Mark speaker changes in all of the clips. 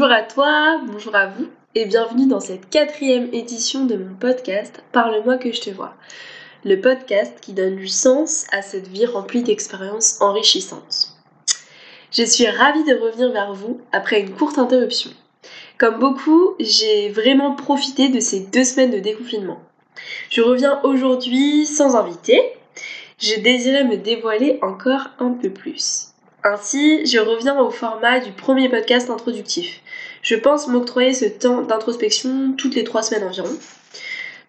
Speaker 1: Bonjour à toi, bonjour à vous et bienvenue dans cette quatrième édition de mon podcast Parle-moi que je te vois. Le podcast qui donne du sens à cette vie remplie d'expériences enrichissantes. Je suis ravie de revenir vers vous après une courte interruption. Comme beaucoup, j'ai vraiment profité de ces deux semaines de déconfinement. Je reviens aujourd'hui sans invité. Je désirais me dévoiler encore un peu plus. Ainsi, je reviens au format du premier podcast introductif. Je pense m'octroyer ce temps d'introspection toutes les trois semaines environ.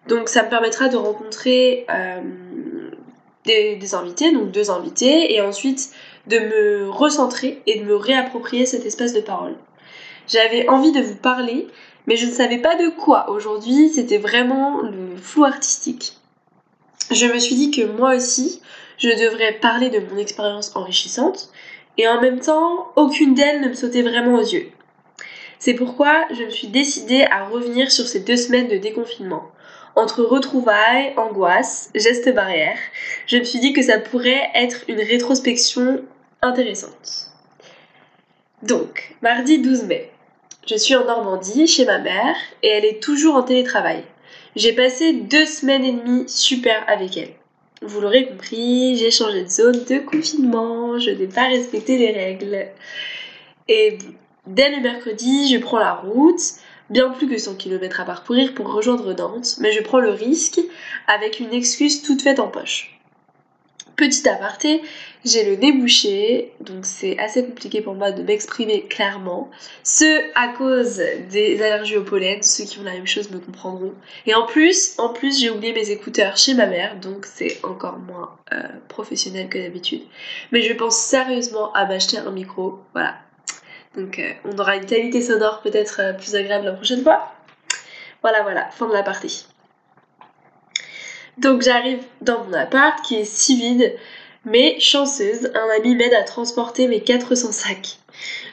Speaker 1: Donc ça me permettra de rencontrer euh, des, des, invités, donc deux invités, et ensuite de me recentrer et de me réapproprier cet espace de parole. J'avais envie de vous parler, mais je ne savais pas de quoi. Aujourd'hui, c'était vraiment le flou artistique. Je me suis dit que moi aussi, je devrais parler de mon expérience enrichissante, et en même temps, aucune d'elles ne me sautait vraiment aux yeux. C'est pourquoi je me suis décidée à revenir sur ces deux semaines de déconfinement. Entre retrouvailles, angoisse, gestes barrières, je me suis dit que ça pourrait être une rétrospection intéressante. Donc, mardi 12 mai, je suis en Normandie chez ma mère et elle est toujours en télétravail. J'ai passé deux semaines et demie super avec elle. Vous l'aurez compris, j'ai changé de zone de confinement, je n'ai pas respecté les règles. Et dès le mercredi, je prends la route, bien plus que 100 km à parcourir pour rejoindre Nantes, mais je prends le risque avec une excuse toute faite en poche. Petit aparté, j'ai le nez donc c'est assez compliqué pour moi de m'exprimer clairement. Ce à cause des allergies au pollen, ceux qui ont la même chose me comprendront. Et en plus, en plus j'ai oublié mes écouteurs chez ma mère, donc c'est encore moins euh, professionnel que d'habitude. Mais je pense sérieusement à m'acheter un micro, voilà. Donc euh, on aura une qualité sonore peut-être euh, plus agréable la prochaine fois. Voilà, voilà, fin de la partie. Donc j'arrive dans mon appart qui est si vide, mais chanceuse, un ami m'aide à transporter mes 400 sacs.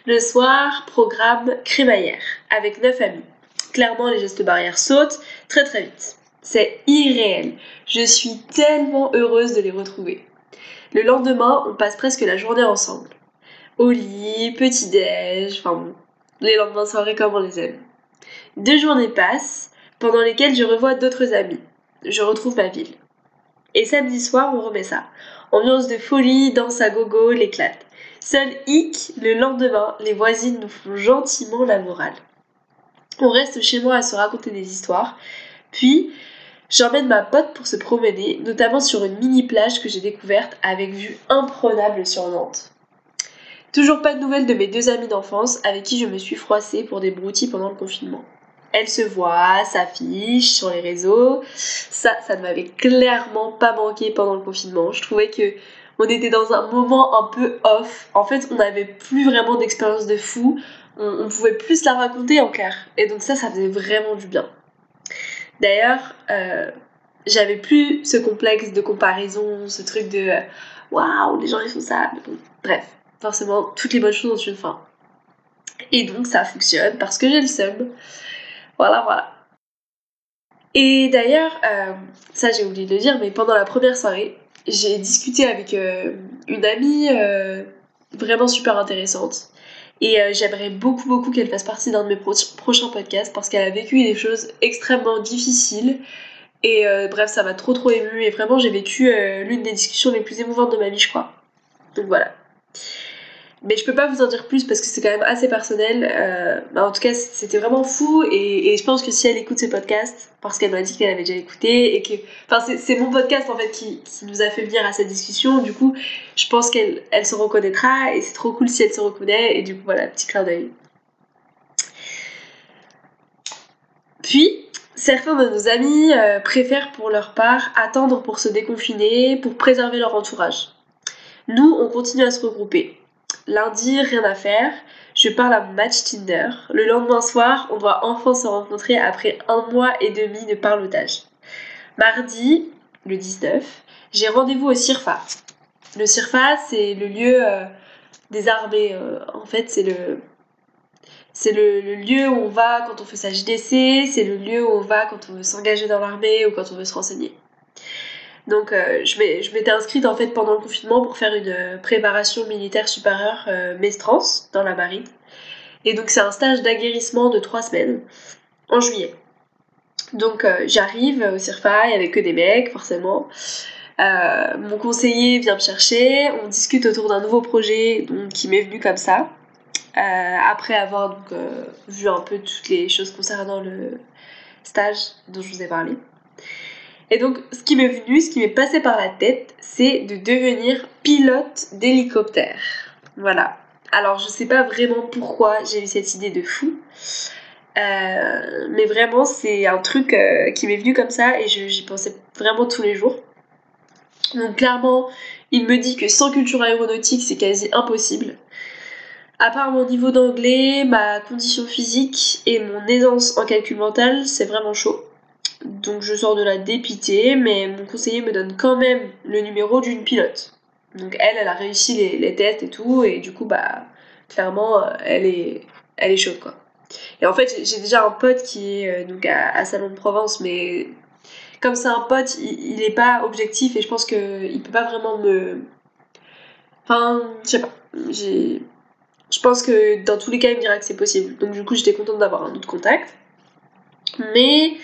Speaker 1: Le soir, programme crémaillère avec 9 amis. Clairement, les gestes barrières sautent très très vite. C'est irréel. Je suis tellement heureuse de les retrouver. Le lendemain, on passe presque la journée ensemble. Au lit, petit-déj, enfin bon, les lendemains de soirée comme on les aime. Deux journées passent, pendant lesquelles je revois d'autres amis je retrouve ma ville. Et samedi soir, on remet ça. Ambiance de folie, danse à gogo, l'éclate. Seul hic, le lendemain, les voisines nous font gentiment la morale. On reste chez moi à se raconter des histoires. Puis, j'emmène ma pote pour se promener, notamment sur une mini plage que j'ai découverte avec vue imprenable sur Nantes. Toujours pas de nouvelles de mes deux amis d'enfance avec qui je me suis froissée pour des broutilles pendant le confinement elle se voit, s'affiche sur les réseaux. Ça, ça ne m'avait clairement pas manqué pendant le confinement. Je trouvais que on était dans un moment un peu off. En fait, on n'avait plus vraiment d'expérience de fou. On, pouvait plus la raconter en clair. Et donc ça, ça faisait vraiment du bien. D'ailleurs, euh, j'avais plus ce complexe de comparaison, ce truc de euh, waouh, les gens ils font ça. bref, forcément, toutes les bonnes choses ont une fin. Et donc ça fonctionne parce que j'ai le seum. Voilà, voilà. Et d'ailleurs, euh, ça j'ai oublié de le dire, mais pendant la première soirée, j'ai discuté avec euh, une amie euh, vraiment super intéressante. Et j'aimerais beaucoup, beaucoup qu'elle fasse partie d'un de mes prochains podcasts parce qu'elle a vécu des choses extrêmement difficiles. Et bref, ça m'a trop, trop émue. Et vraiment, j'ai vécu l'une des discussions les plus émouvantes de ma vie, je crois. Donc voilà. Mais je peux pas vous en dire plus parce que c'est quand même assez personnel. Euh, bah en tout cas, c'était vraiment fou et, je pense que si elle écoute ce podcast, parce qu'elle m'a dit qu'elle avait déjà écouté et que. Enfin, c'est mon podcast en fait qui, qui, nous a fait venir à cette discussion. Du coup, je pense qu'elle elle se reconnaîtra et c'est trop cool si elle se reconnaît. Et du coup, voilà, petit clin d'œil. Puis, certains de nos amis euh, préfèrent pour leur part attendre pour se déconfiner, pour préserver leur entourage. Nous, on continue à se regrouper. Lundi, rien à faire. Je parle à match Tinder. Le lendemain soir, on doit enfin se rencontrer après un mois et demi de parlotage. Mardi, le 19, j'ai rendez-vous au CIRFA. Le CIRFA, c'est le lieu euh, des armées. Euh, en fait, c'est le, c'est le, le, lieu où on va quand on fait sa JDC, c'est le lieu où on va quand on veut s'engager dans l'armée ou quand on veut se renseigner. Donc euh, je m'étais inscrite en fait pendant le confinement pour faire une euh, préparation militaire supérieure euh, dans la marine. Et donc c'est un stage d'aguerrissement de trois semaines en juillet. Donc euh, j'arrive au CIRFAI avec que des mecs, forcément. Mon conseiller vient me chercher, on discute autour d'un nouveau projet donc, qui m'est venu comme ça. Après avoir vu un peu toutes les choses concernant le stage dont je vous ai parlé. Et donc, ce qui m'est venu, ce qui m'est passé par la tête, c'est de devenir pilote d'hélicoptère. Voilà. Alors, je sais pas vraiment pourquoi j'ai eu cette idée de fou. Euh, mais vraiment, c'est un truc euh, qui m'est venu comme ça et j'y pensais vraiment tous les jours. Donc, clairement, il me dit que sans culture aéronautique, c'est quasi impossible. À part mon niveau d'anglais, ma condition physique et mon aisance en calcul mental, c'est vraiment chaud. Donc je sors de la dépitée, mais mon conseiller me donne quand même le numéro d'une pilote. Donc elle, elle a réussi les, tests et tout, et du coup, bah, clairement, euh, elle est, elle est chaude, quoi. Et en fait, j'ai déjà un pote qui est euh, donc à, Salon de Provence, mais comme c'est un pote, il, il, est pas objectif, et je pense qu'il peut pas vraiment me... Enfin, je sais pas. Je pense que dans tous les cas, il me dira que c'est possible. Donc du coup, j'étais contente d'avoir un autre contact. Mais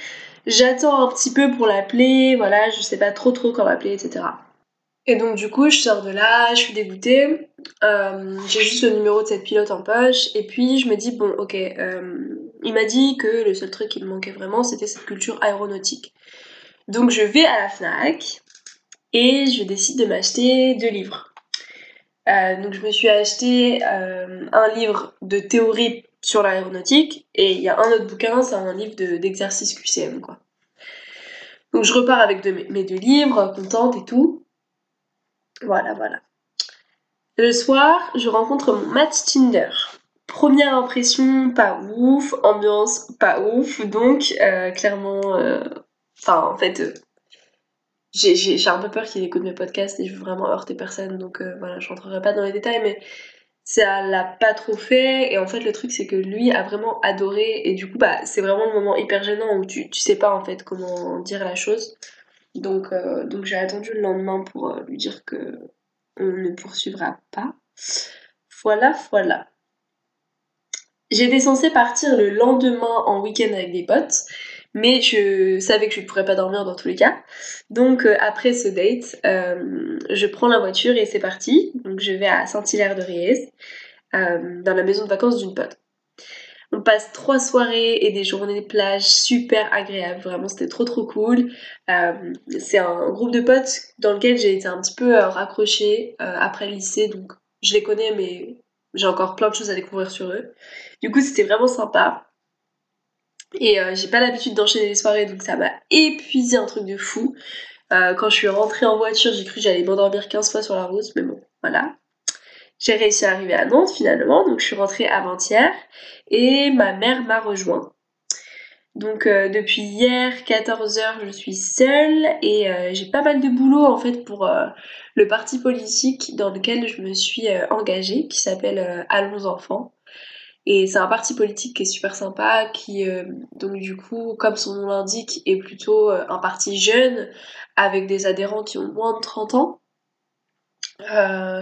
Speaker 1: J'attends un petit peu pour l'appeler, voilà, je sais pas trop trop quand l'appeler, etc. Et donc du coup, je sors de là, je suis dégoûtée. Euh, j'ai juste le numéro de cette pilote en poche. Et puis je me dis, bon, ok, euh, il m'a dit que le seul truc qui me manquait vraiment, c'était cette culture aéronautique. Donc je vais à la FNAC et je décide de m'acheter deux livres. Euh, donc je me suis acheté un livre de théorie sur l'aéronautique et il y a un autre bouquin, c'est un livre d'exercice QCM quoi. Donc je repars avec mes deux livres, contente et tout. Voilà, voilà. Le soir, je rencontre mon match Tinder. Première impression, pas ouf. Ambiance, pas ouf. Donc, euh, clairement, euh, enfin, en fait, euh, j'ai un peu peur qu'il écoute mes podcasts et je veux vraiment heurter personne. Donc, voilà, je rentrerai pas dans les détails, mais ça l'a pas trop fait. Et en fait le truc c'est que lui a vraiment adoré. Et du coup bah c'est vraiment le moment hyper gênant où tu, tu sais pas en fait comment dire la chose. Donc, euh, donc j'ai attendu le lendemain pour euh, lui dire que on ne poursuivra pas. Voilà voilà. J'étais censée partir le lendemain en week-end avec des potes mais je savais que je ne pourrais pas dormir dans tous les cas. Donc euh, après ce date, euh, je prends la voiture et c'est parti. Donc je vais à Saint-Hilaire de Riez, euh, dans la maison de vacances d'une pote. On passe trois soirées et des journées de plage super agréables. Vraiment, c'était trop trop cool. c'est un groupe de potes dans lequel j'ai été un petit peu raccrochée après le lycée, donc je les connais, mais j'ai encore plein de choses à découvrir sur eux. Du coup, c'était vraiment sympa. Et euh, j'ai pas l'habitude d'enchaîner les soirées, donc ça m'a épuisé un truc de fou. Euh, quand je suis rentrée en voiture, j'ai cru que j'allais m'endormir 15 fois sur la route, mais bon, voilà. J'ai réussi à arriver à Nantes finalement, donc je suis rentrée avant-hier et ma mère m'a rejoint. Donc euh, depuis hier 14h je suis seule et j'ai pas mal de boulot en fait pour le parti politique dans lequel je me suis engagée qui s'appelle Allons enfants. Et c'est un parti politique qui est super sympa, qui, euh, donc du coup, comme son nom l'indique, est plutôt euh, un parti jeune, avec des adhérents qui ont moins de 30 ans. Euh,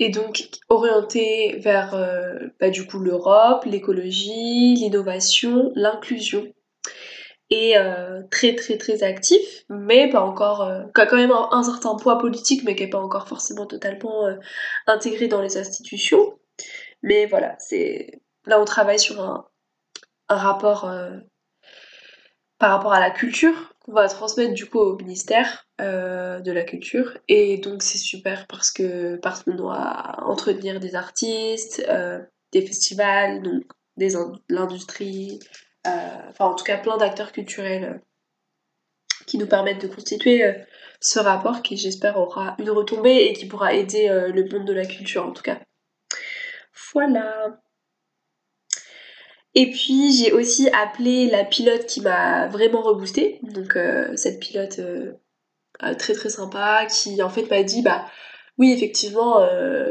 Speaker 1: et donc orienté vers bah, du coup l'Europe, l'écologie, l'innovation, l'inclusion. Et très très très actif, mais pas encore, qui a quand même un, un, certain poids politique, mais qui n'est pas encore forcément totalement intégré dans les institutions. Mais voilà, c'est là on travaille sur un, rapport euh, par rapport à la culture qu'on va transmettre du coup au ministère euh, de la culture et donc c'est super parce que parce qu'on doit entretenir des artistes, euh, des festivals, donc des l'industrie, enfin en tout cas plein d'acteurs culturels qui nous permettent de constituer ce rapport qui j'espère aura une retombée et qui pourra aider le monde de la culture en tout cas. Voilà. Et puis j'ai aussi appelé la pilote qui m'a vraiment reboosté. Donc euh, cette pilote euh, euh, très très sympa qui en fait m'a dit bah oui effectivement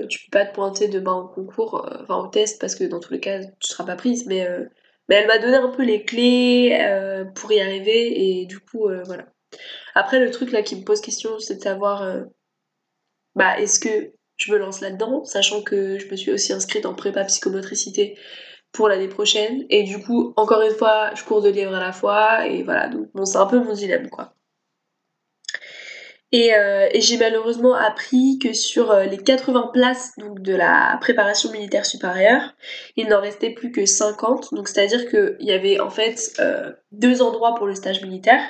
Speaker 1: tu peux pas te pointer demain au concours, enfin au test parce que dans tous les cas tu seras pas prise mais, mais elle m'a donné un peu les clés pour y arriver et du coup voilà. Après le truc là qui me pose question c'est de savoir bah est-ce que je me lance là-dedans, sachant que je me suis aussi inscrite en prépa psychomotricité. pour l'année prochaine. Et du coup, encore une fois, je cours deux livres à la fois. Et voilà, donc bon, c'est un peu mon dilemme quoi. Euh, et, j'ai malheureusement appris que sur euh, les 80 places de la préparation militaire supérieure, il n'en restait plus que 50. Donc c'est-à-dire qu'il y avait en fait euh, deux endroits pour le stage militaire,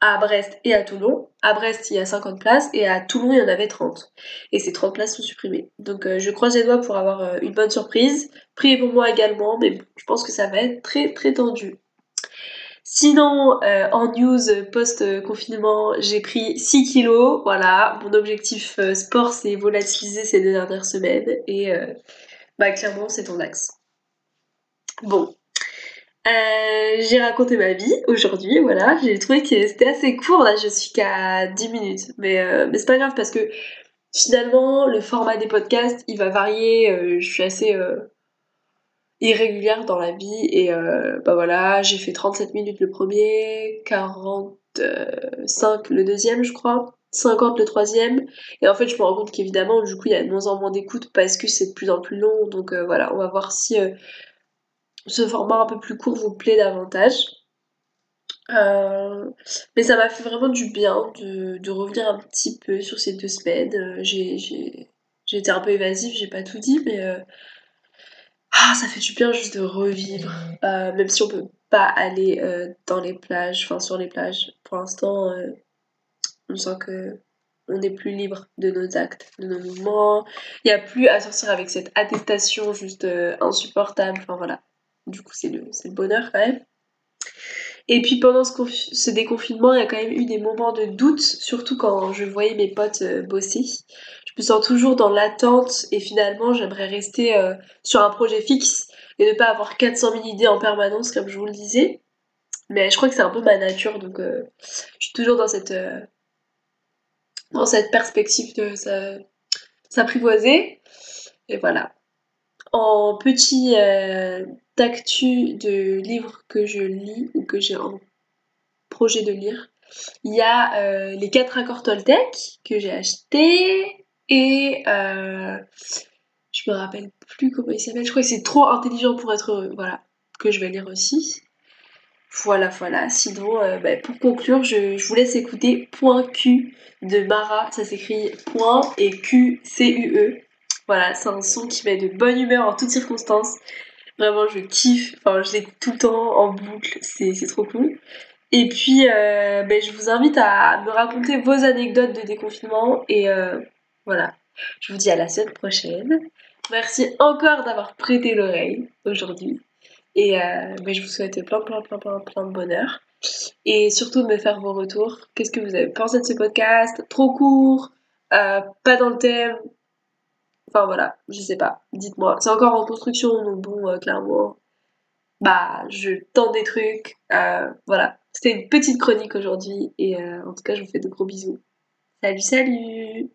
Speaker 1: à Brest et à Toulon. À Brest, il y a 50 places et à Toulon, il y en avait 30. Et ces 30 places sont supprimées. Donc je croise les doigts pour avoir une bonne surprise. Priez pour moi également, mais je pense que ça va être très très tendu. Sinon, euh, en news post-confinement, j'ai pris 6 kilos. Voilà, mon objectif euh, sport s'est volatilisé ces deux dernières semaines et euh, bah, clairement, c'est ton axe. Bon, j'ai raconté ma vie aujourd'hui, voilà. J'ai trouvé que c'était assez court, là, je suis qu'à 10 minutes. Mais, mais c'est pas grave parce que finalement, le format des podcasts, il va varier. je suis assez irrégulière dans la vie et euh, bah voilà j'ai fait 37 minutes le premier 45 le deuxième je crois 50 le troisième et en fait je me rends compte qu'évidemment du coup il y a de moins en moins d'écoute parce que c'est de plus en plus long donc euh, voilà on va voir si euh, ce format un peu plus court vous plaît davantage mais ça m'a fait vraiment du bien de, de, revenir un petit peu sur ces deux semaines j'ai été un peu évasive j'ai pas tout dit mais ah, ça fait du bien juste de revivre, euh, même si on peut pas aller euh, dans les plages, enfin sur les plages. Pour l'instant, euh, on sent que on est plus libre de nos actes, de nos mouvements. Il n'y a plus à sortir avec cette attestation juste insupportable. Enfin voilà. Du coup, c'est le, le bonheur quand même. Et puis pendant ce, déconfinement, il y a quand même eu des moments de doute, surtout quand je voyais mes potes euh, bosser. Je me sens toujours dans l'attente et finalement j'aimerais rester euh, sur un projet fixe et ne pas avoir 400 000 idées en permanence comme je vous le disais. Mais je crois que c'est un peu ma nature, donc euh, je suis toujours dans cette, dans cette perspective de s'apprivoiser. Et voilà. En petit d'actu de livres que je lis ou que j'ai en projet de lire. Il y a euh, les 4 accords Toltec que j'ai acheté et euh, je me rappelle plus comment il s'appelle. Je crois que c'est trop intelligent pour être heureux. Voilà, que je vais lire aussi. Voilà, voilà. Sinon, euh, bah, pour conclure, je, je, vous laisse écouter Point Q de Mara. Ça s'écrit Point et Q C U E. Voilà, c'est un son qui met de bonne humeur en toutes circonstances. Vraiment, je kiffe. Enfin, je l'écoute tout le temps en boucle. C'est trop cool. Et puis, euh, ben, je vous invite à me raconter vos anecdotes de déconfinement. Et euh, voilà. Je vous dis à la semaine prochaine. Merci encore d'avoir prêté l'oreille aujourd'hui. Et euh, ben, je vous souhaite plein, plein, plein, plein, plein de bonheur. Et surtout de me faire vos retours. Qu'est-ce que vous avez pensé de ce podcast? Trop court? Pas dans le thème Enfin voilà, je sais pas, dites-moi. C'est encore en construction, donc bon, euh, clairement, bah, je tente des trucs. Euh, voilà, c'était une petite chronique aujourd'hui, et euh, en tout cas, je vous fais de gros bisous. Salut, salut